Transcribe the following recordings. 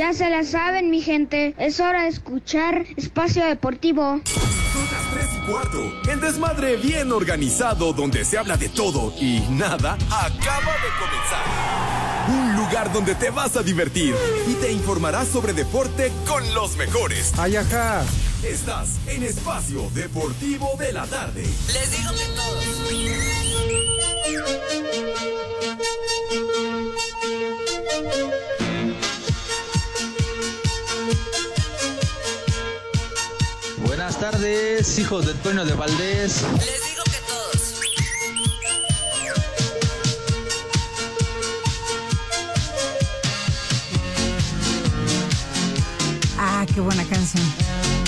Ya se la saben, mi gente. Es hora de escuchar Espacio Deportivo. Son las 3 y cuarto. El desmadre bien organizado donde se habla de todo y nada acaba de comenzar. Un lugar donde te vas a divertir y te informarás sobre deporte con los mejores. Ay, ajá. Estás en Espacio Deportivo de la Tarde. Les digo que todos. Buenas tardes, hijos del Toño de Valdés. Les digo que todos. Ah, qué buena canción.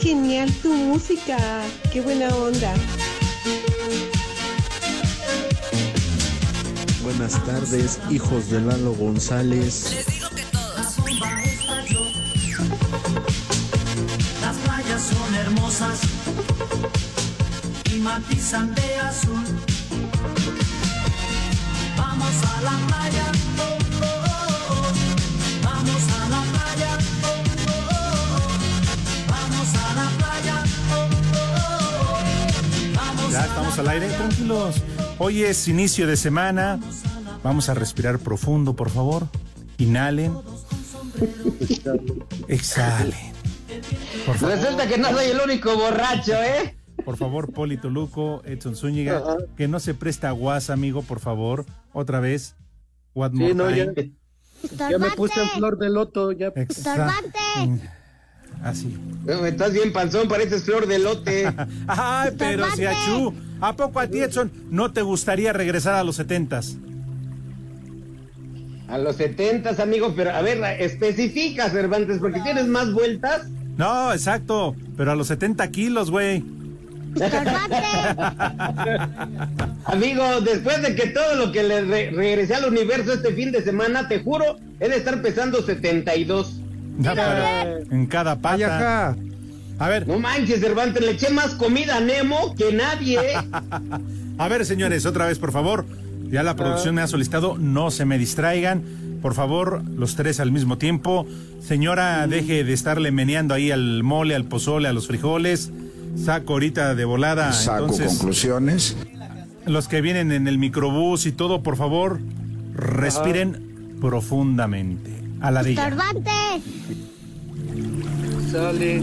Genial tu música. Qué buena onda. Buenas tardes, hijos de Lalo González. Les digo que. Las playas son hermosas y matizan de azul. Vamos a la playa, estamos al aire, tranquilos. Hoy es inicio de semana. Vamos a respirar profundo, por favor. Inhalen. Exhalen. Por favor, Resulta que no soy el único borracho, ¿eh? por favor, Poli Toluco, Edson Zúñiga, que no se presta guas, amigo, por favor. Otra vez. More Sí, no, ya, time. ya me puse en flor de loto. Ya. Exa- Mm, Así. Estás bien panzón, pareces flor de lote. Ay, pero si a Chu, ¿a poco a ti, Edson, no te gustaría regresar a los setentas? A los setentas, amigos, pero a ver, especifica, Cervantes, porque tienes más vueltas. No, exacto, pero a los 70 kilos, güey. Amigo, después de que todo lo que le re- regresé al universo este fin de semana, te juro, he de estar pesando 72. Ya, pero en cada Ay, pata. ajá. A ver, No manches, Cervantes, le eché más comida a Nemo que nadie. ¿eh? a ver, señores, otra vez, por favor. Ya la producción me ha solicitado, no se me distraigan. Por favor, los tres al mismo tiempo. Señora, deje de estarle meneando ahí al mole, al pozole, a los frijoles. Saco ahorita de volada. Saco Entonces, conclusiones. los que vienen en el microbús y todo, por favor, respiren profundamente. A la de ella. Estorbante. Sale.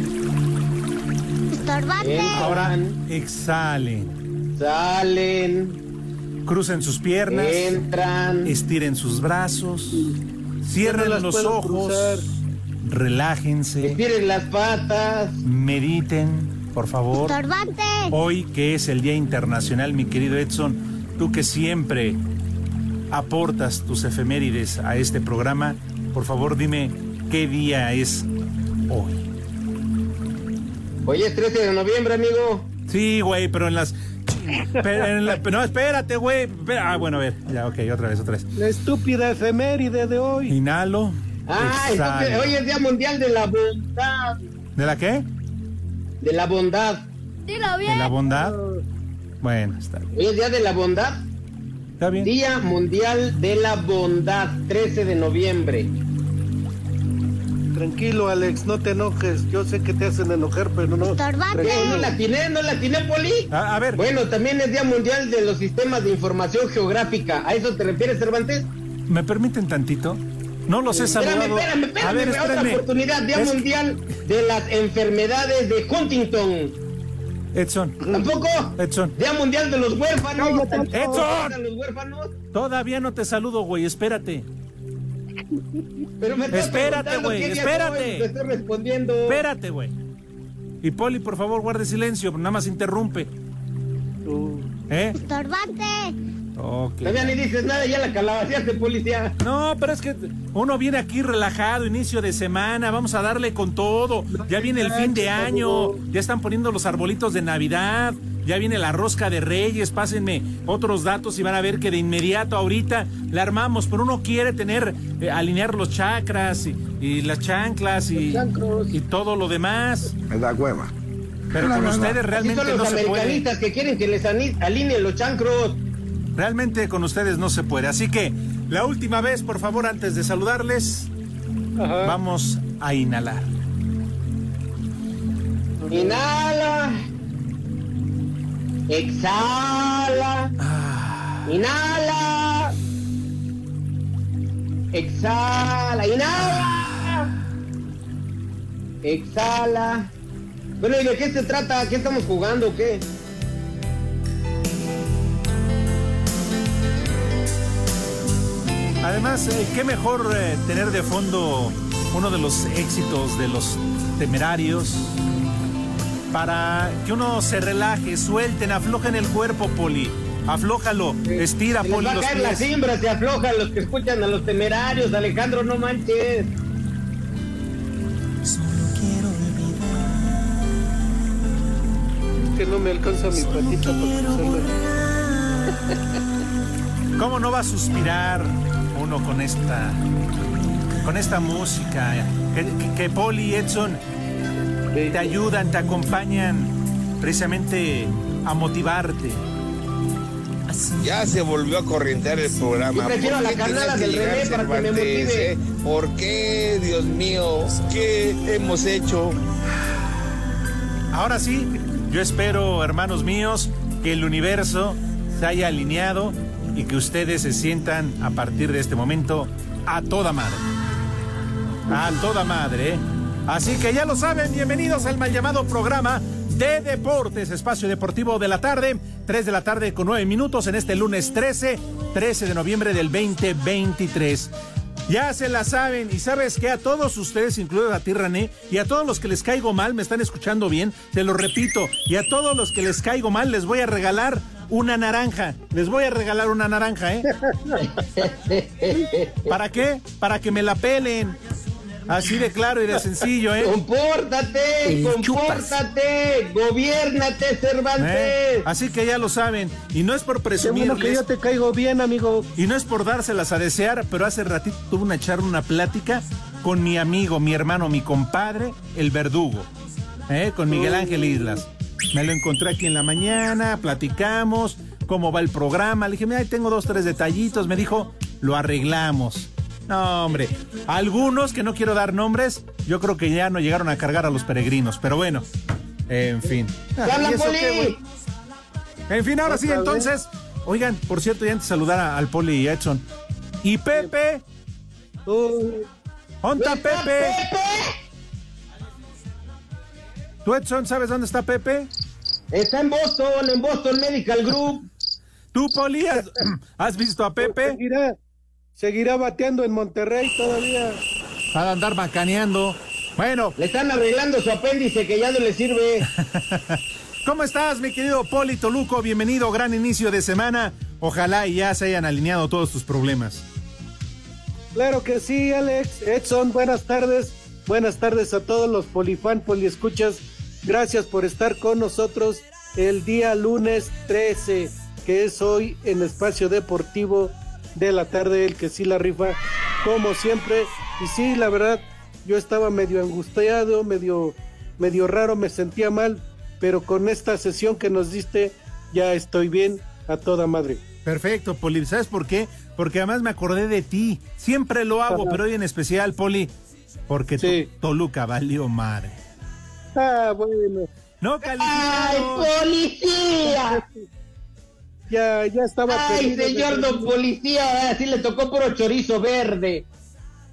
Estorbante. Ahora exhalen. Salen, Crucen sus piernas. entran. Estiren sus brazos. Cierren no los ojos. cruzar. Relájense. Estiren las patas. Mediten, por favor. Estorbante. Hoy que es el Día Internacional, mi querido Edson, tú que siempre aportas tus efemérides a este programa, por favor dime qué día es hoy. Hoy es 13 de noviembre, amigo. Sí, güey, pero en las... pero en la- no, espérate, güey. Ah, bueno, a ver, ya, ok, otra vez, otra vez. La estúpida efeméride de hoy. Inhalo. Ah, entonces hoy es Día Mundial de la Bondad. ¿De la qué? De la bondad. Dilo ¿De bien. la bondad? Bueno, está bien. Hoy es Día de la Bondad. Está bien. Día Mundial de la Bondad, 13 de noviembre. Tranquilo, Alex, no te enojes. Yo sé que te hacen enojar, pero no. Estorbante. ¿Qué? ¿No la atiné? ¿No la atiné, Poli? A, a ver, Bueno, también es Día Mundial de los Sistemas de Información Geográfica. ¿A eso te refieres, Cervantes? ¿me permiten tantito? No los he Espérame, saludado. espérame, espérame, A ver, otra espérame. oportunidad, Día Es- Mundial de las Enfermedades de Huntington. Edson. ¿Tampoco? Edson. Día Mundial de los Huérfanos. Edson. ¿De los huérfanos? Todavía no te saludo, güey. Espérate. Pero me Espérate, güey, espérate. Te estoy respondiendo. Espérate, güey. Y Poli, por favor, guarde silencio. Nada más interrumpe. ¿Eh? Estorbante. Ok. Todavía ni dices nada, ya la calabaceaste, policía. No, pero es que uno viene aquí relajado, inicio de semana, vamos a darle con todo. Ya viene el fin de año, ya están poniendo los arbolitos de Navidad, ya viene la rosca de Reyes, pásenme otros datos y van a ver que de inmediato ahorita la armamos, pero uno quiere tener, eh, alinear los chakras y, y las chanclas y, y todo lo demás. Me da hueva. Pero con ustedes Así realmente son no los se puede. americanistas que quieren que les alineen los chancros. Realmente con ustedes no se puede. Así que la última vez, por favor, antes de saludarles, vamos a inhalar. Inhala. Exhala. Inhala. Exhala. Inhala. Exhala. Bueno, ¿y de qué se trata? ¿Qué estamos jugando o qué? Además, eh, qué mejor eh, tener de fondo uno de los éxitos de los temerarios para que uno se relaje, suelten, aflojen el cuerpo, Poli. Aflójalo, estira, Poli, va a los caer las cimbras, se aflojan los que escuchan a los temerarios. Alejandro, no manches. Que no me alcanza mi patita para cruzarla. ¿Cómo no va a suspirar uno con esta con esta música? Que, que- que Poli y Edson te ayudan, te acompañan precisamente a motivarte. Ya se volvió a corrientear el programa. Yo prefiero ¿Por la carnala del René para que me motive. eh? ¿Por qué, Dios mío? ¿Qué hemos hecho? Ahora sí, yo espero, hermanos míos, que el universo se haya alineado y que ustedes se sientan a partir de este momento a toda madre. A toda madre, ¿eh? Así que ya lo saben, bienvenidos al mal llamado programa de deportes, espacio deportivo de la tarde, 3 de la tarde con 9 minutos en este lunes 13, 13 de noviembre del 2023. Ya se la saben y sabes que a todos ustedes, incluido a ti y a todos los que les caigo mal, me están escuchando bien, te lo repito, y a todos los que les caigo mal les voy a regalar una naranja, les voy a regalar una naranja, ¿eh? ¿Para qué? Para que me la pelen. Así de claro y de sencillo, ¿eh? Compórtate, compórtate, gobiernate, Cervantes. ¿Eh? Así que ya lo saben. Y no es por Qué presumirles. bueno que yo te caigo bien, amigo. Y no es por dárselas a desear, pero hace ratito tuve una charla, una plática con mi amigo, mi hermano, mi compadre, el verdugo, ¿eh? con Miguel Ángel Islas. Me lo encontré aquí en la mañana, platicamos, cómo va el programa. Le dije, mira, tengo dos, tres detallitos. Me dijo, lo arreglamos. No, hombre, algunos que no quiero dar nombres, yo creo que ya no llegaron a cargar a los peregrinos, pero bueno, en fin. ¿Qué habla, ¿Y eso Poli? En fin, ahora sí, entonces. Oigan, por cierto, ya antes de saludar a- al Poli y a Edson. ¿Y Pepe? ¿Dónde está Pepe? ¿Tú, Edson, sabes dónde está Pepe? Está en Boston, en Boston Medical Group. ¿Tú, Poli, has, has visto a Pepe? Seguirá, seguirá bateando en Monterrey todavía. Va a andar macaneando. Bueno, Le están arreglando su apéndice que ya no le sirve. ¿cómo estás, mi querido Poli Toluco? Bienvenido, gran inicio de semana. Ojalá y ya se hayan alineado todos tus problemas. Claro que sí, Alex. Edson, buenas tardes. Buenas tardes a todos los polifan, poliescuchas. Gracias por estar con nosotros el día lunes 13, que es hoy en Espacio Deportivo de la tarde, el que sí la rifa, como siempre. Y sí, la verdad, yo estaba medio angustiado, medio, medio raro, me sentía mal, pero con esta sesión que nos diste, ya estoy bien a toda madre. Perfecto, Poli. ¿Sabes por qué? Porque además me acordé de ti. Siempre lo hago, Ajá. pero hoy en especial, Poli, porque Sí. To- Toluca valió madre. Ah, bueno. No ¡Ay, calificaron. policía! Ya, ya estaba ¡Ay, señor don policía! Ahora sí le tocó puro chorizo verde.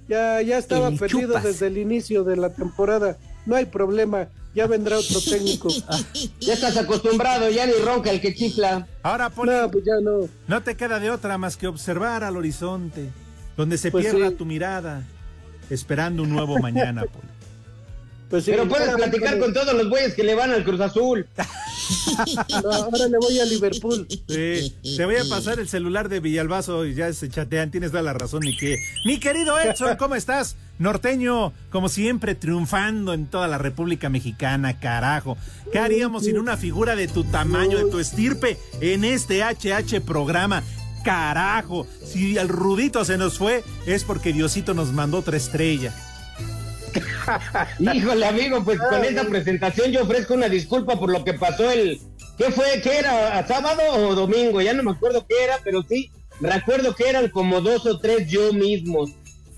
Ya, ya estaba El perdido chupas. desde el inicio de la temporada. No hay problema. Ya vendrá otro técnico. Ya estás acostumbrado, ya ni ronca el que chifla. Ahora, Poli, No, pues ya no. no te queda de otra más que observar al horizonte, donde se Pues pierda sí. tu mirada, esperando un nuevo mañana, Poli. Pues sí, Pero puedes platicar con todos los güeyes que le van al Cruz Azul. No, ahora le voy a Liverpool. Sí, te voy a pasar el celular de Villalbazo y ya se chatean, tienes toda la razón, mi que. Mi querido Edson, ¿cómo estás? Norteño, como siempre, triunfando en toda la República Mexicana, carajo. ¿Qué haríamos sin una figura de tu tamaño, de tu estirpe, en este HH programa? Carajo, si el rudito se nos fue, es porque Diosito nos mandó otra estrella. Híjole, amigo, pues con esta presentación yo ofrezco una disculpa por lo que pasó el. ¿Qué fue? ¿Qué era? ¿Sábado o domingo? Ya no me acuerdo qué era, pero sí, recuerdo que eran como dos o tres yo mismos.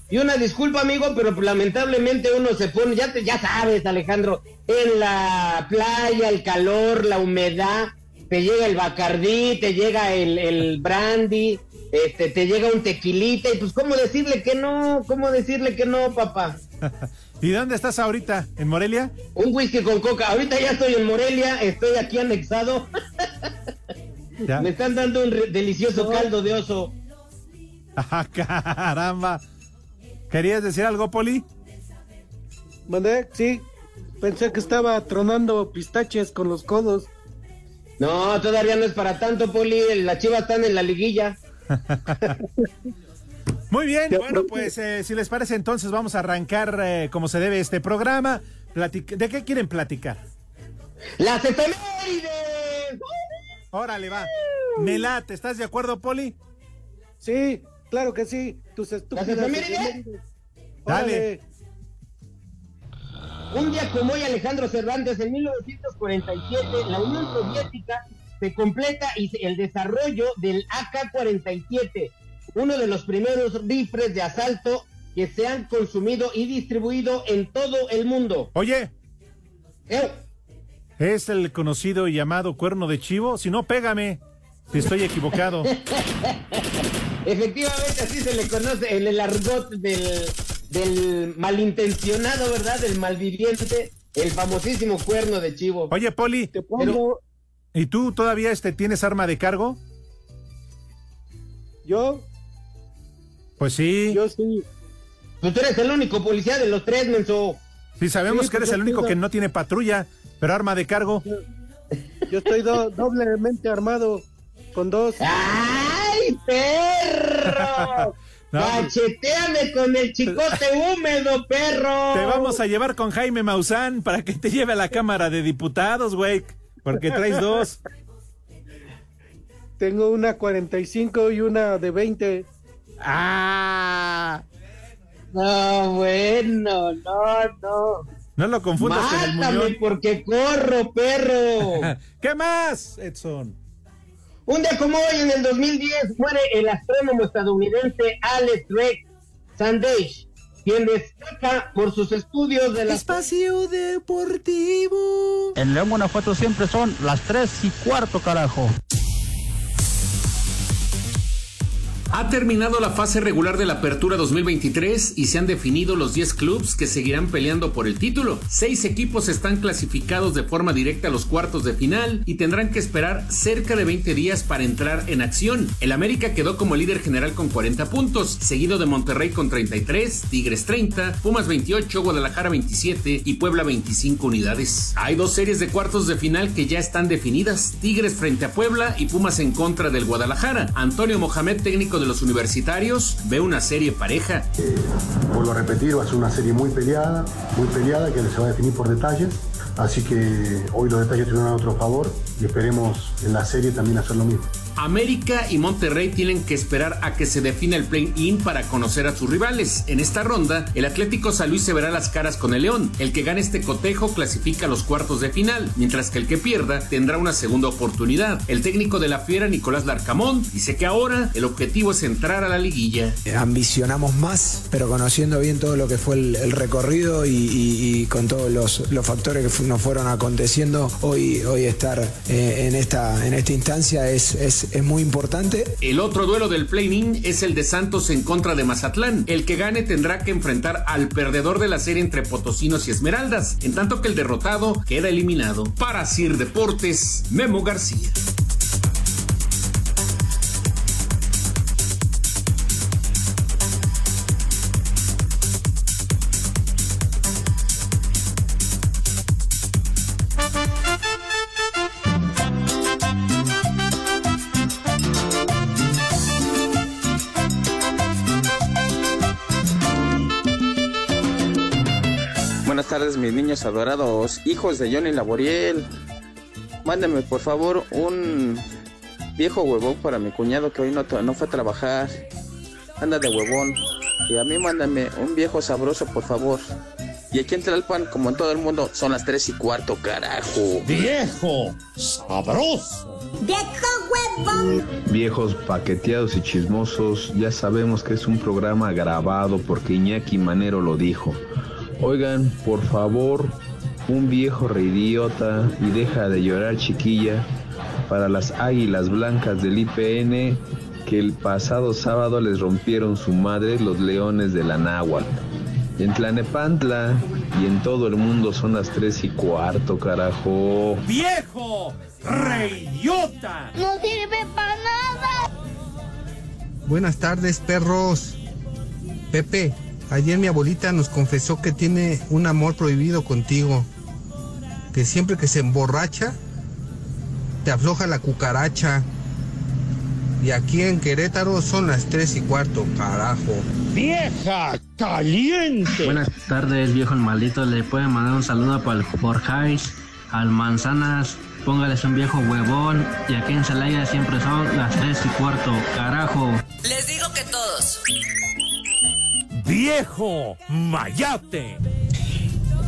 Y una disculpa, amigo, pero lamentablemente uno se pone, ya, te, ya sabes, Alejandro, en la playa, el calor, la humedad, te llega el bacardí, te llega el, el brandy, este, te llega un tequilita, y pues, ¿cómo decirle que no? ¿Cómo decirle que no, papá? ¿Y dónde estás ahorita? ¿En Morelia? Un whisky con coca. Ahorita ya estoy en Morelia, estoy aquí anexado. Ya. Me están dando un delicioso caldo de oso. Ah, caramba. ¿Querías decir algo, Poli? ¿Mandé? Sí. Pensé que estaba tronando pistaches con los codos. No, todavía no es para tanto, Poli. Las chivas están en la liguilla. Muy bien, bueno, pues eh, si les parece entonces vamos a arrancar eh, como se debe este programa. Platic- ¿De qué quieren platicar? ¡Las efemérides! Órale, va. Me late, ¿estás de acuerdo, Poli? Sí, claro que sí. Tus estúpidas efemérides? efemérides. Dale. Un día como hoy, Alejandro Cervantes, en 1947, la Unión Soviética se completa y se- el desarrollo del AK-47, uno de los primeros rifles de asalto que se han consumido y distribuido en todo el mundo. Oye, Eh, ¿es el conocido y llamado cuerno de chivo? Si no, pégame. Si estoy equivocado. Efectivamente, así se le conoce en el argot del, del malintencionado, ¿verdad? Del malviviente, el famosísimo cuerno de chivo. Oye, Poli, Te pongo. ¿y tú todavía este, tienes arma de cargo? Yo, Pues sí. yo sí. Pues tú eres el único policía de los tres, menso. Sí, sabemos Sí, que eres pues el yo único que no tiene patrulla, pero arma de cargo. Yo estoy do- doblemente armado con dos. ¡Ay, perro! No, pues- ¡Cacheteame con el chicote húmedo, perro! Te vamos a llevar con Jaime Maussan para que te lleve a la Cámara de Diputados, güey. Porque traes dos. Tengo una 45 y una de 20. ¡Ah! No, bueno, no, no. No lo confundas con el muñón. porque corro, perro. ¿Qué más, Edson? Un día como hoy, en el 2010, muere el astrónomo estadounidense Alex Rex Sandage, quien destaca por sus estudios de la... Espacio Deportivo. En León, Guanajuato siempre son las 3 y cuarto, carajo. Ha terminado la fase regular de la Apertura 2023 y se han definido los 10 clubes que seguirán peleando por el título. Seis equipos están clasificados de forma directa a los cuartos de final y tendrán que esperar cerca de 20 días para entrar en acción. El América quedó como líder general con 40 puntos, seguido de Monterrey con 33, Tigres 30, Pumas 28, Guadalajara 27 y Puebla 25 unidades. Hay dos series de cuartos de final que ya están definidas, Tigres frente a Puebla y Pumas en contra del Guadalajara. Antonio Mohamed, técnico de los universitarios, ve una serie pareja. Vuelvo a repetir, va a ser una serie muy peleada, muy peleada, que se va a definir por detalles. Así que hoy los detalles tuvieron a nuestro favor y esperemos en la serie también hacer lo mismo. América y Monterrey tienen que esperar a que se defina el play-in para conocer a sus rivales. En esta ronda, el Atlético San Luis se verá las caras con el León. El que gane este cotejo clasifica a los cuartos de final, mientras que el que pierda tendrá una segunda oportunidad. El técnico de la Fiera, Nicolás Larcamón, dice que ahora el objetivo es entrar a la liguilla. ambicionamos más, pero conociendo bien todo lo que fue el, recorrido y, con todos los, factores que nos fueron aconteciendo, hoy, hoy estar eh, en, esta, en esta instancia es es, muy importante. El otro duelo del play-in es el de Santos en contra de Mazatlán. El que gane tendrá que enfrentar al perdedor de la serie entre Potosinos y Esmeraldas, en tanto que el derrotado queda eliminado. Para Sir Deportes, Memo García. Mis niños adorados, hijos de Johnny Laboriel. Mándenme, por favor, un viejo huevón para mi cuñado que hoy no, no fue a trabajar. Anda de huevón. Y a mí mándame un viejo sabroso, por favor. Y aquí en Tlalpan, como en todo el mundo, son las tres y cuarto, carajo. Viejo sabroso. ¡Viejo huevón! Viejos paqueteados y chismosos, ya sabemos que es un programa grabado porque Iñaki Manero lo dijo. Oigan, por favor, un viejo reidiota y deja de llorar chiquilla para las águilas blancas del IPN que el pasado sábado les rompieron su madre los leones de la náhuatl. En Tlanepantla y en todo el mundo son las tres y cuarto, carajo. Viejo reidiota. ¡No sirve para nada! Buenas tardes, perros. Pepe, ayer mi abuelita nos confesó que tiene un amor prohibido contigo. Que siempre que se emborracha, te afloja la cucaracha. Y aquí en Querétaro son las tres y cuarto, carajo. Vieja caliente. Buenas tardes, viejo el maldito. Le pueden mandar un saludo para el Forjais, al Manzanas. Póngales un viejo huevón. Y aquí en Celaya siempre son las tres y cuarto, carajo. Les digo que todos. Viejo mayate.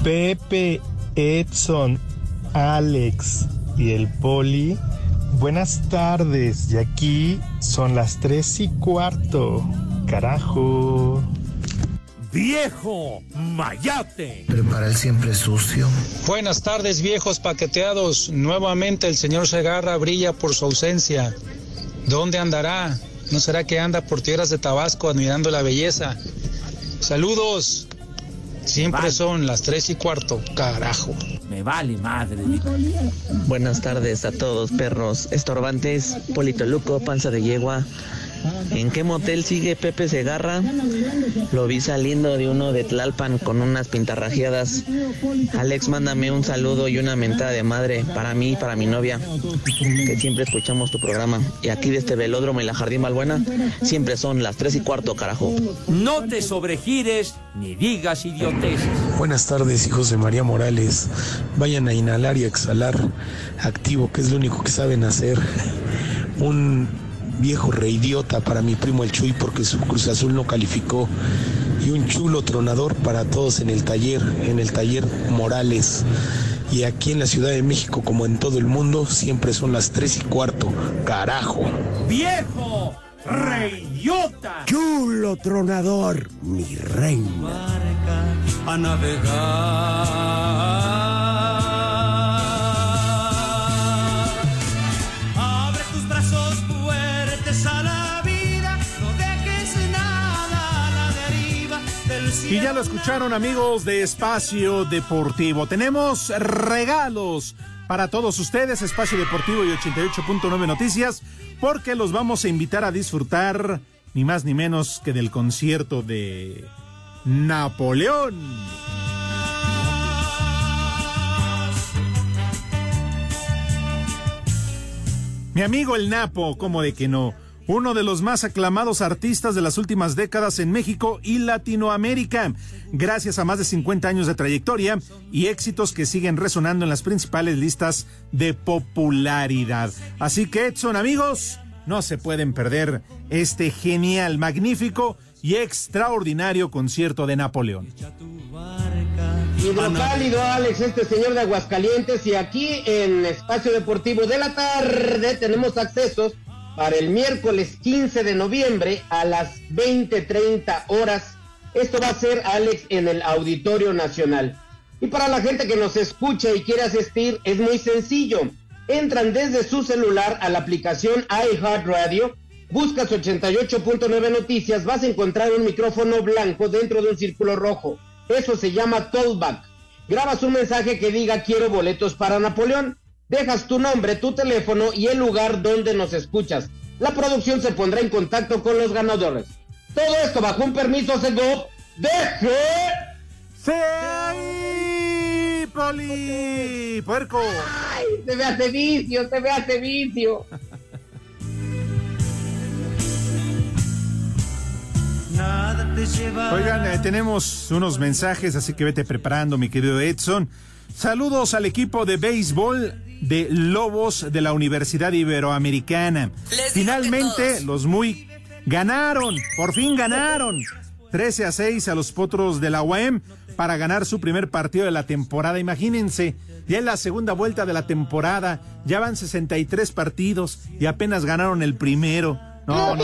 Pepe, Edson, Alex y el Poli. Buenas tardes. Y aquí son las tres y cuarto. Carajo. Viejo mayate. Prepara el siempre sucio. Buenas tardes, viejos paqueteados. Nuevamente el señor Segarra brilla por su ausencia. ¿Dónde andará? ¿No será que anda por tierras de Tabasco admirando la belleza? Saludos. Siempre son las tres y cuarto, carajo. Me vale madre. Buenas tardes a todos, perros estorbantes, Polito Luco, panza de yegua. ¿En qué motel sigue Pepe Segarra? Lo vi saliendo de uno de Tlalpan con unas pintarrajeadas. Alex, mándame un saludo y una mentada de madre para mí y para mi novia, que siempre escuchamos tu programa. Y aquí de este velódromo y la Jardín Malbuena, siempre son las tres y cuarto, carajo. No te sobregires ni digas idioteces. Buenas tardes, hijos de María Morales. Vayan a inhalar y a exhalar activo, que es lo único que saben hacer. Un viejo reidiota para mi primo el Chuy porque su Cruz Azul no calificó. Y un chulo tronador para todos en el taller, en el taller Morales. Y aquí en la Ciudad de México, como en todo el mundo, siempre son las tres y cuarto. Carajo. Viejo reidiota. Chulo tronador, mi reina. A navegar. Y ya lo escucharon amigos de Espacio Deportivo. Tenemos regalos para todos ustedes, Espacio Deportivo y 88.9 Noticias, porque los vamos a invitar a disfrutar ni más ni menos que del concierto de Napoleón. Mi amigo el Napo, como de que no, uno de los más aclamados artistas de las últimas décadas en México y Latinoamérica, gracias a más de 50 años de trayectoria y éxitos que siguen resonando en las principales listas de popularidad. Así que Edson, amigos, no se pueden perder este genial, magnífico y extraordinario concierto de Napoleón. Hidrocálido, Alex, este señor de Aguascalientes. Y aquí en Espacio Deportivo de la Tarde tenemos accesos para el miércoles 15 de noviembre a las 20:30 horas. Esto va a ser, Alex, en el Auditorio Nacional. Y para la gente que nos escucha y quiere asistir, es muy sencillo. entran desde su celular a la aplicación iHeartRadio, buscas 88.9 noticias, vas a encontrar un micrófono blanco dentro de un círculo rojo. Eso se llama callback. Grabas un mensaje que diga quiero boletos para Napoleón. Dejas tu nombre, tu teléfono y el lugar donde nos escuchas. La producción se pondrá en contacto con los ganadores. Todo esto bajo un permiso Segov de ¡Sí! ¡Poli! ¡Puerco! ¡Ay! Se me hace vicio, se me hace vicio. Oigan, eh, tenemos unos mensajes, así que vete preparando, mi querido Edson. Saludos al equipo de béisbol de Lobos de la Universidad Iberoamericana. Finalmente, los muy ganaron, por fin ganaron. 13 a 6 a los potros de la UAM para ganar su primer partido de la temporada. Imagínense, ya en la segunda vuelta de la temporada, ya van 63 partidos y apenas ganaron el primero. No, no.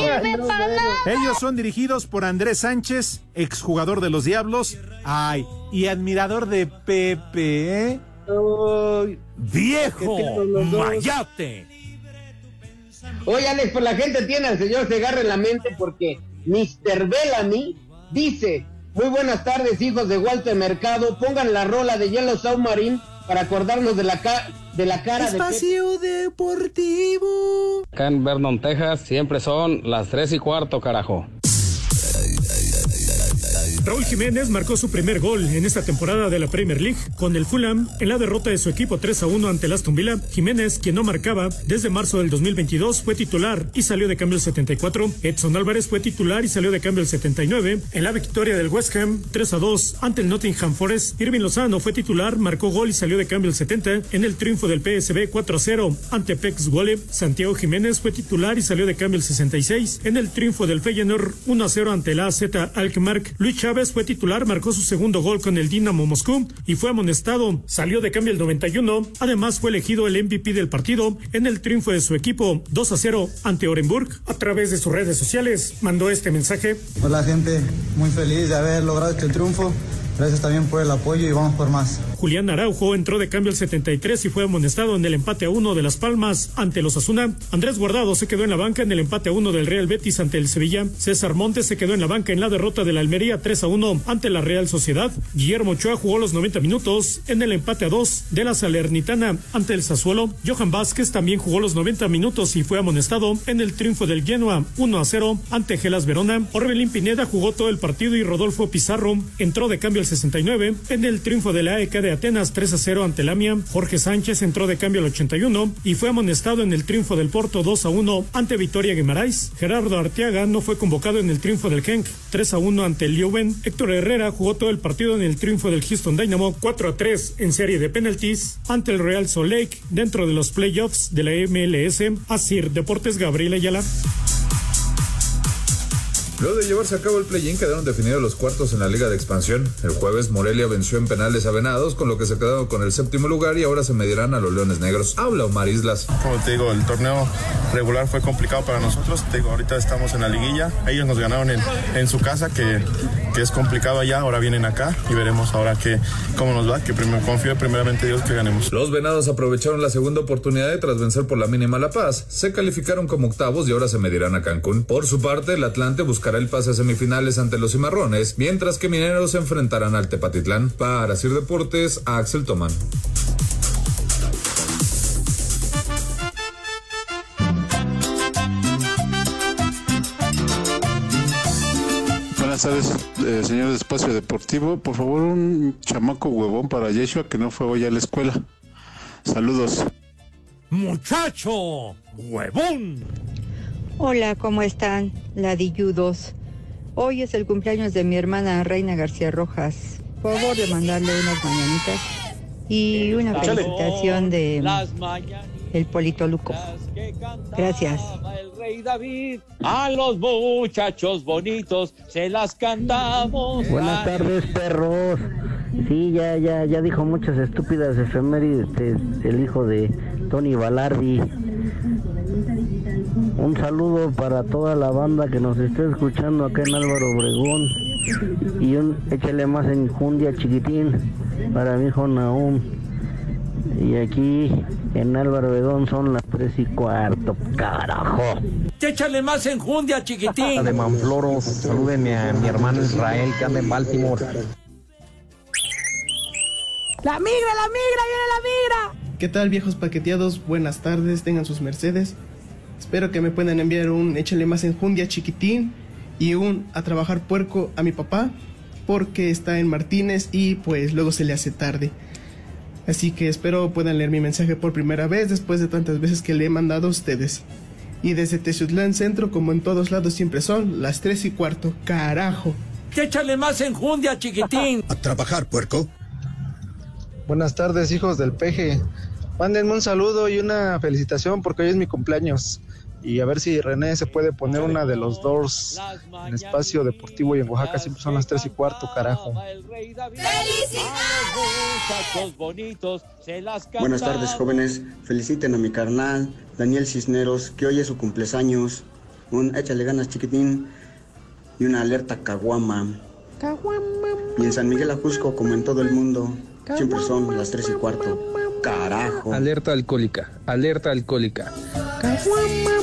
Ellos son dirigidos por Andrés Sánchez, exjugador de los Diablos, ay, y admirador de Pepe, ¿eh? ¡Viejo! ¡Mayate! Oye, Alex, pues la gente tiene al señor Segarra en la mente porque Mr. Bellamy dice: Muy buenas tardes, hijos de Walter Mercado. Pongan la rola de Yellow Submarine para acordarnos de la, ca- de la cara Espacio Deportivo. Acá en Vernon, Texas, siempre son las tres y cuarto, carajo. Raúl Jiménez marcó su primer gol en esta temporada de la Premier League con el Fulham en la derrota de su equipo 3 a 1 ante el Aston Villa. Jiménez, quien no marcaba desde marzo del 2022, fue titular y salió de cambio el 74. Edson Álvarez fue titular y salió de cambio el 79. En la victoria del West Ham 3 a 2 ante el Nottingham Forest, Irving Lozano fue titular, marcó gol y salió de cambio el 70. En el triunfo del PSB 4 a 0 ante Pex Wolle, Santiago Jiménez fue titular y salió de cambio el 66. En el triunfo del Feyenoord 1 a 0 ante la AZ Alkmaar, Luis Chávez fue titular, marcó su segundo gol con el Dinamo Moscú y fue amonestado. Salió de cambio el 91. Además fue elegido el MVP del partido en el triunfo de su equipo 2 a 0 ante Orenburg. A través de sus redes sociales mandó este mensaje. Hola gente, muy feliz de haber logrado este triunfo. Gracias también por el apoyo y vamos por más. Julián Araujo entró de cambio el 73 y fue amonestado en el empate a uno de Las Palmas ante los Asuna. Andrés Guardado se quedó en la banca en el empate a uno del Real Betis ante el Sevilla. César Montes se quedó en la banca en la derrota de la Almería 3 a 1 ante la Real Sociedad. Guillermo Ochoa jugó los 90 minutos en el empate a 2 de la Salernitana ante el Sassuolo. Johan Vázquez también jugó los 90 minutos y fue amonestado en el triunfo del Genoa 1 a 0 ante Gelas Verona. Orbelín Pineda jugó todo el partido y Rodolfo Pizarro entró de cambio el 69 en el triunfo de la AEK de Atenas 3 a 0 ante Lamia. Jorge Sánchez entró de cambio al 81 y fue amonestado en el triunfo del Porto 2 a 1 ante Victoria Guimarães. Gerardo Arteaga no fue convocado en el triunfo del Genk 3 a 1 ante el Leuven. Héctor Herrera jugó todo el partido en el triunfo del Houston Dynamo 4 a 3 en serie de penaltis ante el Real Salt Lake dentro de los playoffs de la MLS. Asir Deportes Gabriel Ayala. Luego de llevarse a cabo el play-in quedaron definidos los cuartos en la Liga de Expansión. El jueves Morelia venció en penales a Venados, con lo que se quedaron con el séptimo lugar y ahora se medirán a los Leones Negros. Habla Omar Islas. Como te digo, el torneo regular fue complicado para nosotros. Te digo, ahorita estamos en la liguilla. Ellos nos ganaron en, en su casa, que, que es complicado allá. Ahora vienen acá y veremos ahora que, cómo nos va. Que primero, confío primeramente Dios que ganemos. Los Venados aprovecharon la segunda oportunidad y tras vencer por la mínima La Paz, se calificaron como octavos y ahora se medirán a Cancún. Por su parte, el Atlante buscará el pase a semifinales ante los Cimarrones, mientras que Mineros se enfrentarán al Tepatitlán. Para Sir Deportes, Axel Tomán. Buenas tardes, eh, señor de Espacio Deportivo. Por favor, un chamaco huevón para Yeshua que no fue hoy a la escuela. Saludos. ¡Muchacho! ¡Huevón! Hola, ¿cómo están? Ladilludos. Hoy es el cumpleaños de mi hermana Reina García Rojas. Por favor de mandarle unas mañanitas y una felicitación de el Polito Luco. Gracias. el rey David. A los muchachos bonitos se las cantamos. Buenas tardes, perros. Sí, ya, ya, ya dijo muchas estúpidas efemérides este, el hijo de Tony Balardi. Un saludo para toda la banda que nos esté escuchando acá en Álvaro Obregón. Y un échale más enjundia chiquitín para mi hijo Naum. Y aquí En Álvaro Obregón son las tres y cuarto, carajo. Échale más enjundia, chiquitín. De Manfloro, salúdenme a mi hermano Israel que anda en Baltimore. La migra, la migra, viene la migra. ¿Qué tal viejos paqueteados? Buenas tardes, tengan sus mercedes. Espero que me puedan enviar un échale más enjundia chiquitín y un a trabajar puerco a mi papá porque está en Martínez y pues luego se le hace tarde. Así que espero puedan leer mi mensaje por primera vez después de tantas veces que le he mandado a ustedes. Y desde Tezutlán Centro, como en todos lados siempre son, las tres y cuarto. Carajo. Échale más enjundia, chiquitín. A trabajar, puerco. Buenas tardes, hijos del peje. Mándenme un saludo y una felicitación porque hoy es mi cumpleaños. Y a ver si René se puede poner una de los Doors en espacio deportivo y en Oaxaca siempre son las tres y cuarto, carajo. Muchachos bonitos, se las Buenas tardes, jóvenes. Feliciten a mi carnal, Daniel Cisneros, que hoy es su cumpleaños. Un échale ganas, chiquitín. Y una alerta caguama. Y en San Miguel Ajusco, como en todo el mundo, siempre son las tres y cuarto. Carajo. Alerta alcohólica, alerta alcohólica. Suave,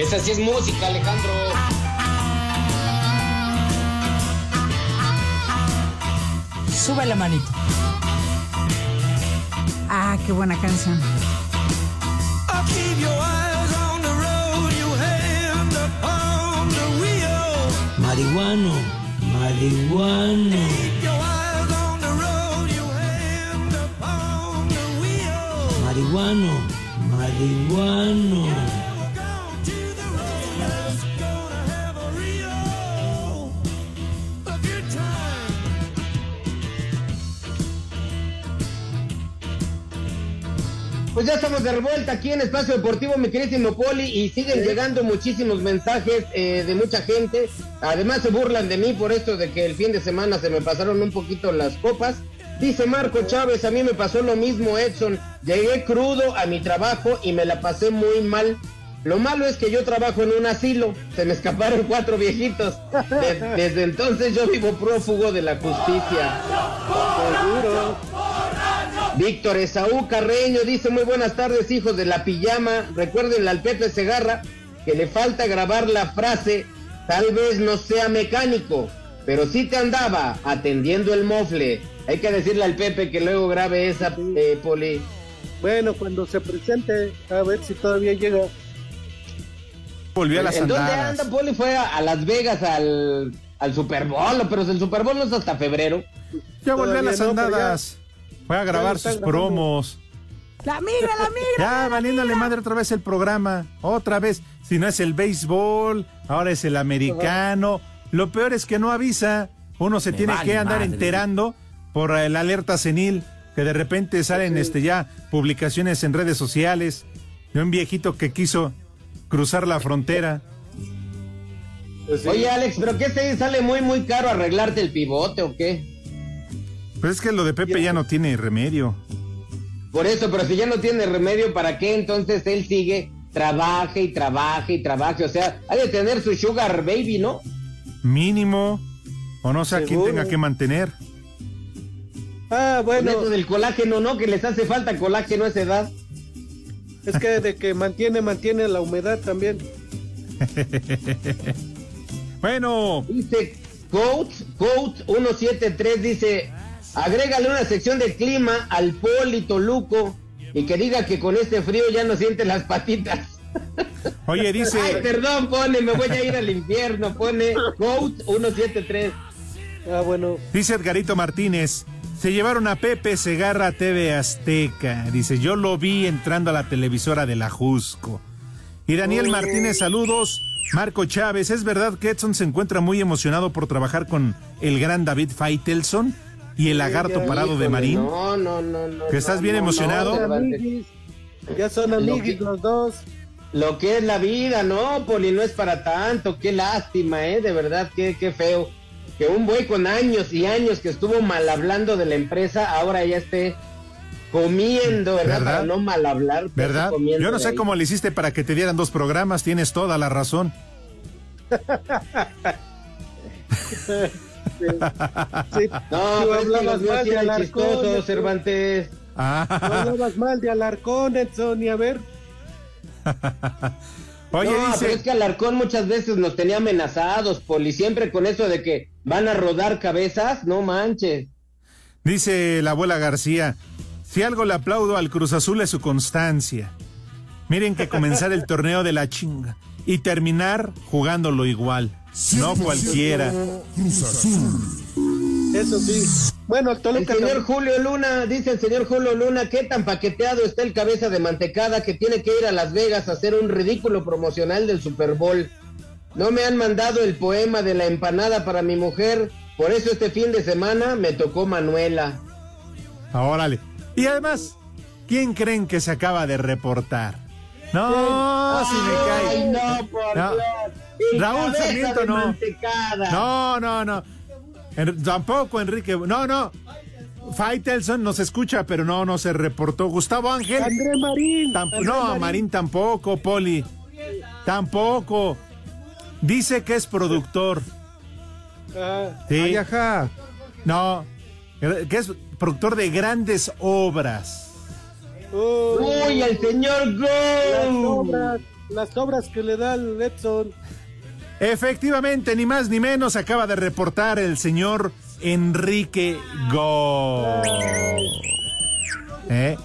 Esa sí es música, Alejandro. Sube la manito. Ah, qué buena canción. keep your eyes on Pues ya estamos de revuelta aquí en Espacio Deportivo, mi queridísimo Poli, y siguen llegando muchísimos mensajes eh, de mucha gente. Además se burlan de mí por esto de que el fin de semana se me pasaron un poquito las copas. Dice Marco Chávez, a mí me pasó lo mismo, Edson. Llegué crudo a mi trabajo y me la pasé muy mal. Lo malo es que yo trabajo en un asilo. Se me escaparon cuatro viejitos. De- desde entonces yo vivo prófugo de la justicia. Seguro. Víctor Esaú Carreño dice muy buenas tardes hijos de la pijama. Recuerden al Pepe Segarra que le falta grabar la frase tal vez no sea mecánico, pero sí te andaba atendiendo el mofle. Hay que decirle al Pepe que luego grabe esa eh, poli. Bueno, cuando se presente, a ver si todavía llega. Volvió a las ¿En dónde anda Poli? Fue a, a Las Vegas al, al Super Bowl, pero el Super Bowl no es hasta febrero. Ya volvió a las no, andadas. Fue a grabar sus grabando. promos. La migra, la migra. Ya, valiéndole madre otra vez el programa. Otra vez. Si no es el béisbol, ahora es el americano. Lo peor es que no avisa. Uno se Me tiene vale que andar madre. enterando por el alerta senil. Que de repente salen este ya publicaciones en redes sociales de un viejito que quiso cruzar la frontera. Oye Alex, ¿pero qué te sale muy muy caro arreglarte el pivote o qué? Pero es que lo de Pepe ya no tiene remedio. Por eso, pero si ya no tiene remedio, ¿para qué entonces él sigue? Trabaje y trabaje y trabaje. O sea, hay de tener su sugar baby, ¿no? Mínimo. O no sé a quién tenga que mantener. Ah, bueno. Con eso del colágeno, ¿no? Que les hace falta colágeno a esa edad. Es que de que mantiene, mantiene la humedad también. bueno. Dice Coach, Coach 173 dice, agrégale una sección de clima al Polito Luco y que diga que con este frío ya no siente las patitas. Oye, dice. Ay, perdón, pone, me voy a ir al infierno, pone Coach 173. Ah, bueno. Dice Edgarito Martínez, se llevaron a Pepe Segarra a TV Azteca. Dice, yo lo vi entrando a la televisora de la Jusco. Y Daniel. Martínez, saludos. Marco Chávez, ¿es verdad que Edson se encuentra muy emocionado por trabajar con el gran David Faitelson y el lagarto parado de Marín? No, no, no, no. ¿Que estás no, bien no, emocionado? Ya son que- los dos. Lo que es la vida, no, Poli, no es para tanto. Qué lástima, ¿eh? De verdad, qué, qué feo. Que un güey con años y años que estuvo mal hablando de la empresa, ahora ya esté comiendo, ¿verdad? ¿Verdad? Para no mal hablar. ¿Verdad? Yo no sé cómo le hiciste para que te dieran dos programas, tienes toda la razón. Sí. No, Tú pero es que hablabas mal de Alarcón. Cervantes. Tú Ah. hablabas mal de Alarcón, Edson, y a ver. Oye, no, dice- pero es que Alarcón muchas veces nos tenía amenazados, Poli, siempre con eso de que van a rodar cabezas, no manches. Dice la abuela García, si algo le aplaudo al Cruz Azul es su constancia. Miren que comenzar el torneo de la chinga y terminar jugándolo igual. No cualquiera. Cruz Azul. Eso sí. Bueno, el El Toluca señor también- Julio Luna, dice el señor Julio Luna, qué tan paqueteado está el cabeza de mantecada que tiene que ir a Las Vegas a hacer un ridículo promocional del Super Bowl. No me han mandado el poema de la empanada para mi mujer, por eso este fin de semana me tocó Manuela. Ah, Órale. Y además, ¿quién creen que se acaba de reportar? No, si me cae. Ay, no, por No. Dios. Raúl Sarmiento no. No, no, no. En- tampoco Enrique. No, no. Faitelson nos escucha, pero no, no se reportó. Gustavo Ángel. André Marín. Tamp- André no, Marín. Marín tampoco, Poli. Tampoco. Dice que es productor. Ah, Sí. No. Que es productor de grandes obras. Uy, el señor las Go. obras, las obras que le da el Edson. Efectivamente, ni más ni menos acaba de reportar el señor Enrique Go. ¿Eh?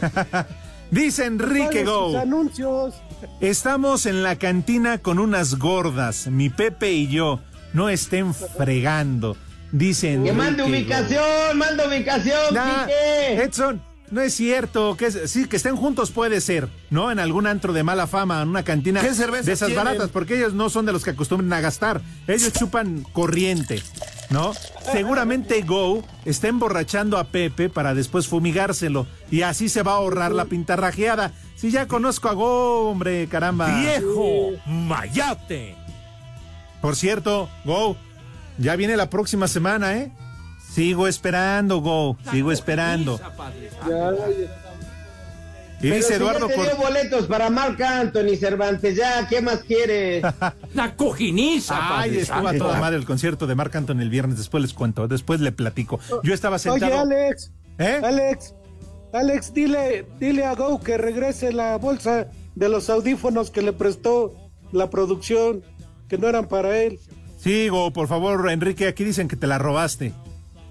Dice Enrique ¿Cuáles sus Go. anuncios. Estamos en la cantina con unas gordas, mi Pepe y yo. No estén fregando. Dice Que Enrique mande Go. ubicación, manda ubicación, Nah. Edson, no es cierto. Que es- sí, que estén juntos puede ser, ¿no? En algún antro de mala fama, en una cantina ¿Qué cervezas de esas tienen? baratas, porque ellos no son de los que acostumbran a gastar. Ellos chupan corriente, ¿no? Seguramente Go está emborrachando a Pepe para después fumigárselo y así se va a ahorrar la pintarrajeada. Si ya conozco a Go, hombre, caramba. ¡Viejo mayate! Por cierto, Go, ya viene la próxima semana, ¿eh? Sigo esperando, Go, sigo esperando. Ya. Y Pero dice si Eduardo ya te Cor- dio boletos para Marc Anthony Cervantes, ya, ¿qué más quieres? La cojiniza, Ay, estuvo a toda madre el concierto de Marc Anthony el viernes. Después les cuento, después le platico. Yo estaba Oye, sentado. Alex. ¿Eh? Alex. Alex, dile, dile a Go que regrese la bolsa de los audífonos que le prestó la producción, que no eran para él. Sigo, por favor, Enrique. Aquí dicen que te la robaste.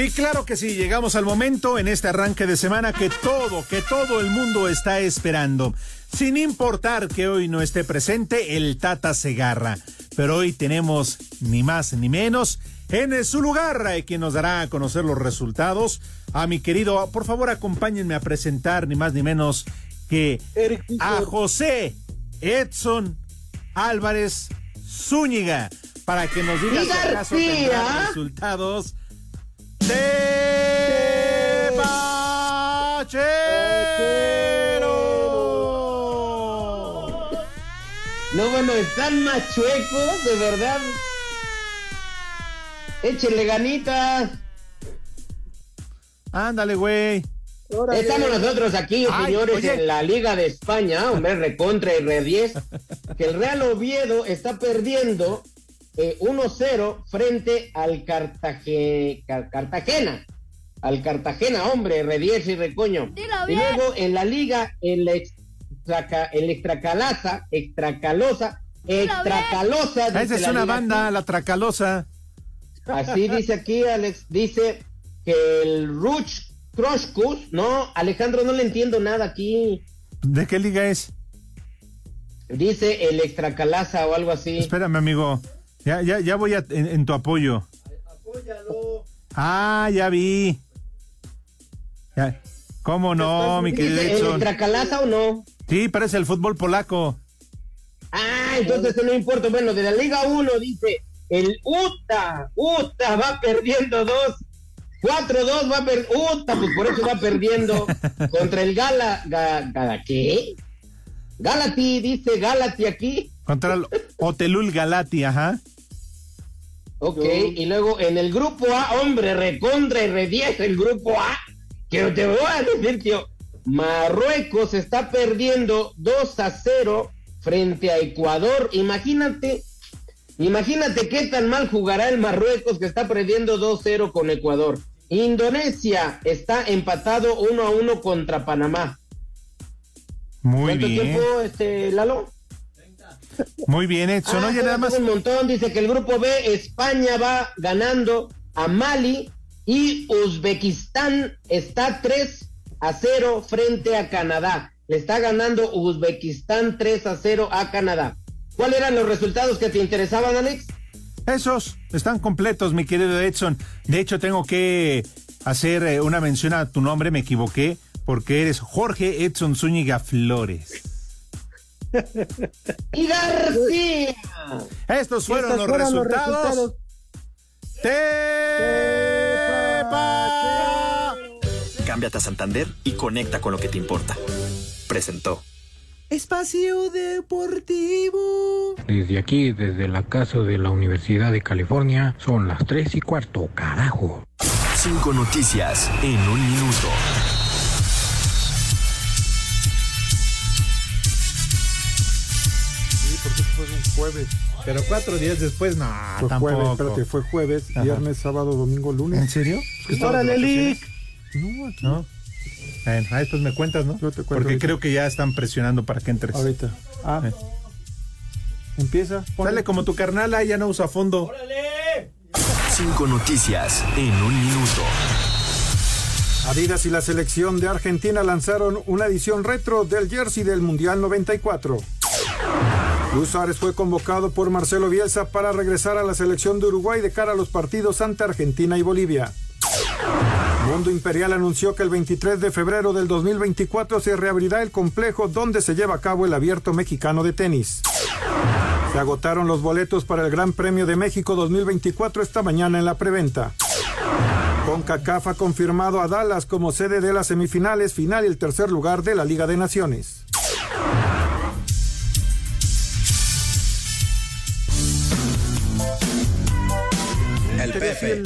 Y claro que sí, llegamos al momento en este arranque de semana que todo, que todo el mundo está esperando. Sin importar que hoy no esté presente el Tata Segarra. Pero hoy tenemos ni más ni menos en su lugar eh, quien nos dará a conocer los resultados. A mi querido, por favor acompáñenme a presentar ni más ni menos que a. José Edson Álvarez Zúñiga para que nos diga ¡Y si acaso tendrá resultados No, bueno, están más chuecos, de verdad. Échenle ganitas. Ándale, güey. Órale. Estamos nosotros aquí, Ay, señores, oye. en la Liga de España, hombre, recontra y re 10, que el Real Oviedo está perdiendo eh, 1-0 frente al Cartagena. Al Cartagena, hombre, re 10 y recoño. Y luego en la Liga, en la extraca, el extracalaza, extracalosa, extracalosa. Esa dice es una liga banda, la Tracalosa. Así dice aquí, Alex, dice que el Ruch Kroshkus, no, Alejandro, no le entiendo nada aquí. ¿De qué liga es? Dice el extracalaza o algo así. Espérame, amigo. Ya, ya, ya voy a- en, en tu apoyo. Ah, ya vi. Ya. ¿Cómo no, mi querido ¿Dice Edson? Electracalaza o no? Sí, parece el fútbol polaco. Ah, entonces no importa. Bueno, de la Liga 1 dice el UTA, UTA va perdiendo dos. 4-2 va perdiendo. UTA, pues por eso va perdiendo contra el Gala. Ga- Gala- ¿Qué? Galati, dice Galati aquí. Contra el Hotelul Galati, ajá. Ok, y luego en el grupo A, hombre, recontra y re-10 el grupo A. Que te voy a decir, tío. Marruecos está perdiendo 2 a 0 frente a Ecuador. Imagínate, imagínate qué tan mal jugará el Marruecos que está perdiendo 2-0 con Ecuador. Indonesia está empatado 1 a 1 contra Panamá. Muy ¿Cuánto bien. tiempo, este, Lalo? Muy bien, Edson. Ah, Oye, nada más. Un montón, dice que el grupo B, España va ganando a Mali y Uzbekistán está 3 a 0 frente a Canadá. Le está ganando Uzbekistán 3 a 0 a Canadá. ¿Cuáles eran los resultados que te interesaban, Alex? Esos están completos, mi querido Edson. De hecho, tengo que hacer eh, una mención a tu nombre, me equivoqué, porque eres Jorge Edson Zúñiga Flores. Y García. Estos fueron, Estos los, fueron los resultados. Cámbiate a Santander y conecta con lo que te importa. Presentó. Espacio Deportivo. Desde aquí, desde la casa de la Universidad de California, son las tres y cuarto, carajo. Cinco noticias en un minuto. Jueves. Pero cuatro días después, no, fue tampoco. jueves, espérate, fue jueves, Ajá. viernes, sábado, domingo, lunes. ¿En serio? De Órale. Lick. No, aquí. ¿No? Bueno, ahí después me cuentas, ¿no? Yo te cuento Porque ahorita. creo que ya están presionando para que entres. Ahorita. Ah. Eh. Empieza. ponle. Sale como tu carnal, ahí ya no usa fondo. Cinco noticias en un minuto. Adidas y la selección de Argentina lanzaron una edición retro del jersey del Mundial 94. Luis fue convocado por Marcelo Bielsa para regresar a la selección de Uruguay de cara a los partidos ante Argentina y Bolivia. Mundo Imperial anunció que el 23 de febrero del 2024 se reabrirá el complejo donde se lleva a cabo el abierto mexicano de tenis. Se agotaron los boletos para el Gran Premio de México 2024 esta mañana en la preventa. CONCACAF ha confirmado a Dallas como sede de las semifinales, final y el tercer lugar de la Liga de Naciones. El Pepe.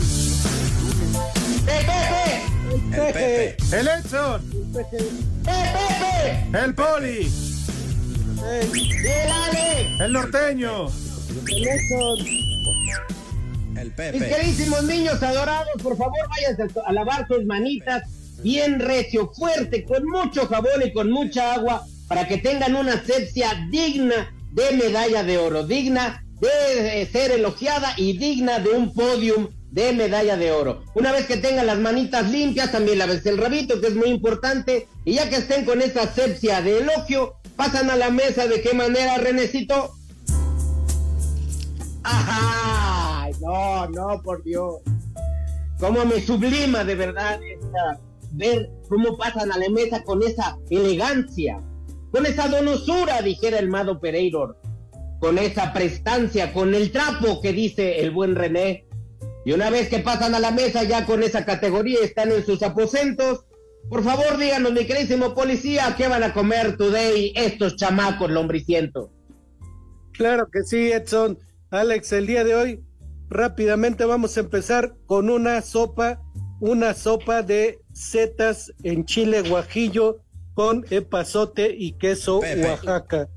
¡Eh, Pepe! El Pepe. ¡El Edson! ¡Eh, Pepe! ¡El Poli! ¡El Ale! ¡El norteño! El Mis Pepe. queridísimos niños adorados, por favor váyanse a- a lavar sus manitas bien recio, fuerte, con mucho jabón y con mucha agua, para que tengan una asepsia digna de medalla de oro, digna de eh, ser elogiada y digna de un podium de medalla de oro. Una vez que tengan las manitas limpias, también laves el rabito, que es muy importante, y ya que estén con esa asepsia de elogio, pasan a la mesa de qué manera, Renecito. ¡Ajá! No, no, por Dios. Cómo me sublima de verdad esta- ver cómo pasan a la mesa con esa elegancia, con esa donosura, dijera el Mado Pereiro, con esa prestancia, con el trapo que dice el buen René. Y una vez que pasan a la mesa ya con esa categoría, están en sus aposentos. Por favor, díganos, mi queridísimo policía, ¿qué van a comer today estos chamacos lombricientos? Claro que sí, Edson. Alex, el día de hoy rápidamente vamos a empezar con una sopa, una sopa de setas en chile guajillo con epazote y queso Pepe. Oaxaca.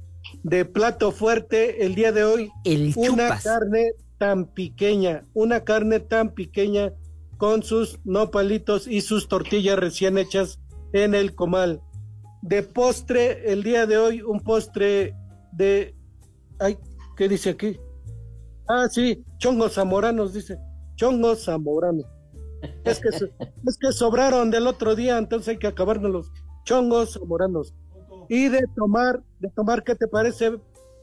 De plato fuerte el día de hoy, El una carne tan pequeña, una carne tan pequeña con sus nopalitos y sus tortillas recién hechas en el comal. De postre, el día de hoy, un postre de... Ay, ¿qué dice aquí? Ah, sí, chongos zamoranos, dice. Chongos zamoranos. Es que, es que sobraron del otro día, entonces hay que acabárnoslos. Chongos zamoranos. Y de tomar, de tomar, ¿qué te parece,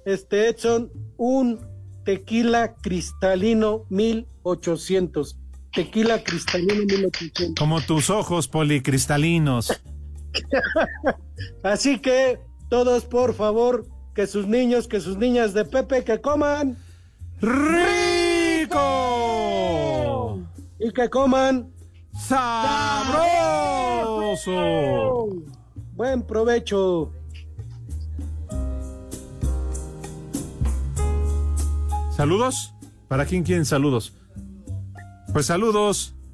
este Edson? Un tequila cristalino 1800. tequila cristalino 1800. Como tus ojos policristalinos. Así que todos, por favor, que sus niños, que sus niñas de Pepe, que coman rico y que coman sabroso. Buen provecho. ¿Saludos? ¿Para quién quieren saludos? Pues saludos.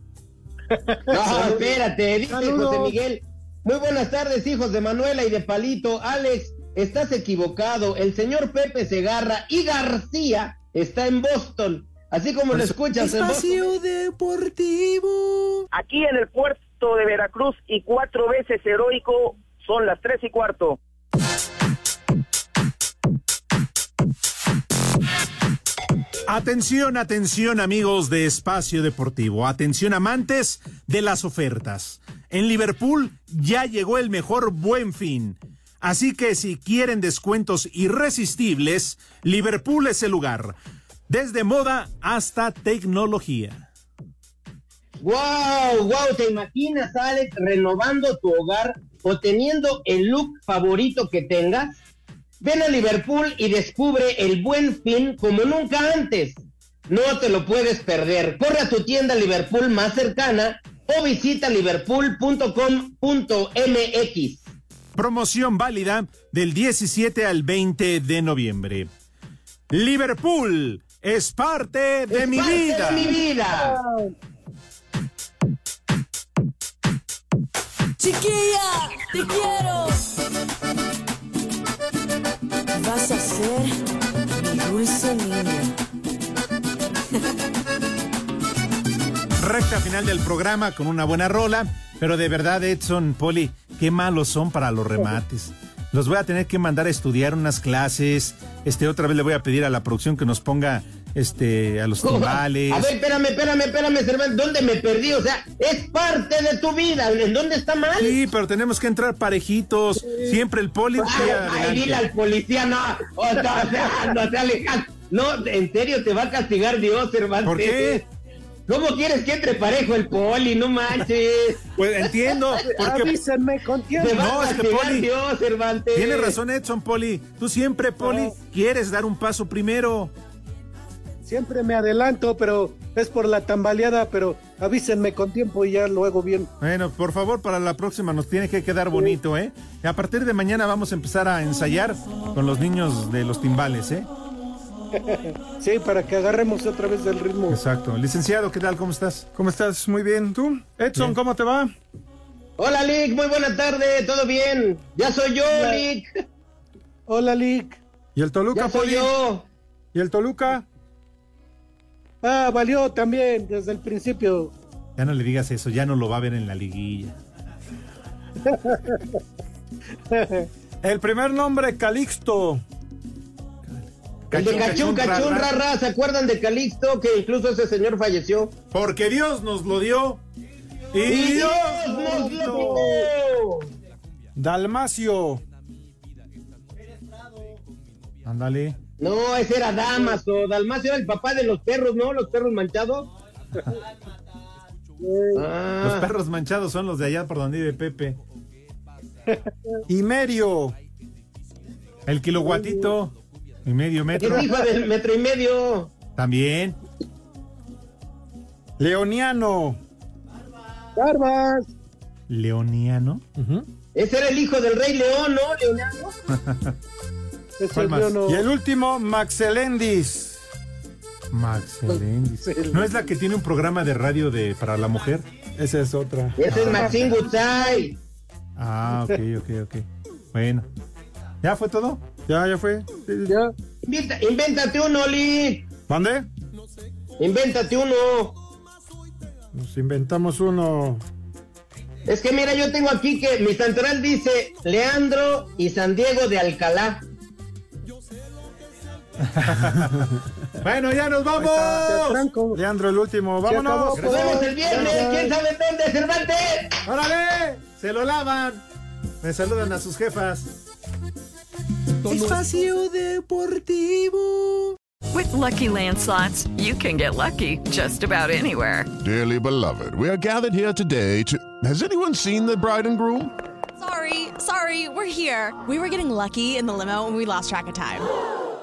No, espérate, dice Saludos. José Miguel. Muy buenas tardes, hijos de Manuela y de Palito. Alex, estás equivocado. El señor Pepe Segarra y García está en Boston. Así como lo escuchas en Boston. Espacio Deportivo. Aquí en el puerto de Veracruz y cuatro veces heroico son las tres y cuarto. Atención, atención amigos de Espacio Deportivo, atención amantes de las ofertas. En Liverpool ya llegó el mejor buen fin. Así que si quieren descuentos irresistibles, Liverpool es el lugar. Desde moda hasta tecnología. ¡Wow! ¡Wow! ¿Te imaginas, Alex, renovando tu hogar o teniendo el look favorito que tengas? Ven a Liverpool y descubre el buen fin como nunca antes. No te lo puedes perder. Corre a tu tienda Liverpool más cercana o visita liverpool.com.mx. Promoción válida del 17 al 20 de noviembre. Liverpool es parte de mi parte vida. de mi vida. Chiquilla, te quiero. Vas a ser mi dulce niña. Recta final del programa con una buena rola, pero de verdad, Edson, Poli, qué malos son para los remates. Los voy a tener que mandar a estudiar unas clases. Este, otra vez le voy a pedir a la producción que nos ponga este, a los timbales. A ver, espérame, espérame, espérame, Cervantes. ¿Dónde me perdí? O sea, es parte de tu vida. ¿En dónde está mal? Sí, pero tenemos que entrar parejitos. Siempre el poli. Ay, ay, dile al policía, no, o sea, o sea, no. No, en serio, te va a castigar Dios, Cervantes. ¿Por qué? ¿Cómo quieres que entre parejo el poli? No manches. Pues entiendo, porque Avísenme con tiempo. Te va No, a es que castigar Poli- Dios, Cervantes. tiene razón Edson, Poli. Tú siempre, Poli, quieres dar un paso primero. Siempre me adelanto, pero es por la tambaleada, pero avísenme con tiempo y ya lo hago bien. Bueno, por favor, para la próxima nos tiene que quedar bonito, ¿eh? Y a partir de mañana vamos a empezar a ensayar con los niños de los timbales, ¿eh? Sí, para que agarremos otra vez el ritmo. Exacto. Licenciado, ¿qué tal? ¿Cómo estás? ¿Cómo estás? Muy bien. ¿Tú? Edson, Bien. ¿cómo te va? Hola, Lick, muy buena tarde, ¿todo bien? Ya soy yo, Hola. Lick. Hola, Lick. ¿Y el Toluca, Ya soy Poli? yo. ¿Y el Toluca? Ah, valió también desde el principio. Ya no le digas eso, ya no lo va a ver en la liguilla. El primer nombre, Calixto. El de Cachún, Cachún, cachún, Cachún, ra, ra. Rara, ¿se acuerdan de Calixto? Que incluso ese señor falleció. Porque Dios nos lo dio. Y, ¡Y Dios Dios nos lo dio! Dalmacio. Ándale. No, ese era Damaso. Dalmacio era el papá de los perros, ¿no? Los perros manchados. Ah. Los perros manchados son los de allá por donde vive Pepe. Imerio. El kiloguatito. Y medio metro. Es hijo del metro y medio. También. Leoniano. Barbas. Leoniano. Ese era el hijo del rey León, ¿no? Leonardo. Es ¿Cuál el más? Leono. Y el último, Maxelendis. Max Elendis. ¿No es la que tiene un programa de radio de para la mujer? Esa es otra. Ese es Maxine Gutzai. Ah, ok, ok, ok. Bueno. ¿Ya fue todo? Ya, ya fue. Sí, sí. Ya. Inventa- invéntate uno, Lick. ¿Mande? Invéntate uno. Nos inventamos uno. Es que mira, yo tengo aquí que mi santoral dice Leandro y San Diego de Alcalá. Bueno, ya nos vamos. Leandro, el último. Vámonos. Nos vemos el viernes. ¿Quién sabe dónde, Cervantes? ¡Órale! Se lo lavan. Me saludan a sus jefas. Espacio Deportivo. With Lucky Land slots, you can get lucky just about anywhere. Dearly beloved, we are gathered here today to. Has anyone seen the bride and groom? Sorry, sorry, we're here. We were getting lucky in the limo and we lost track of time.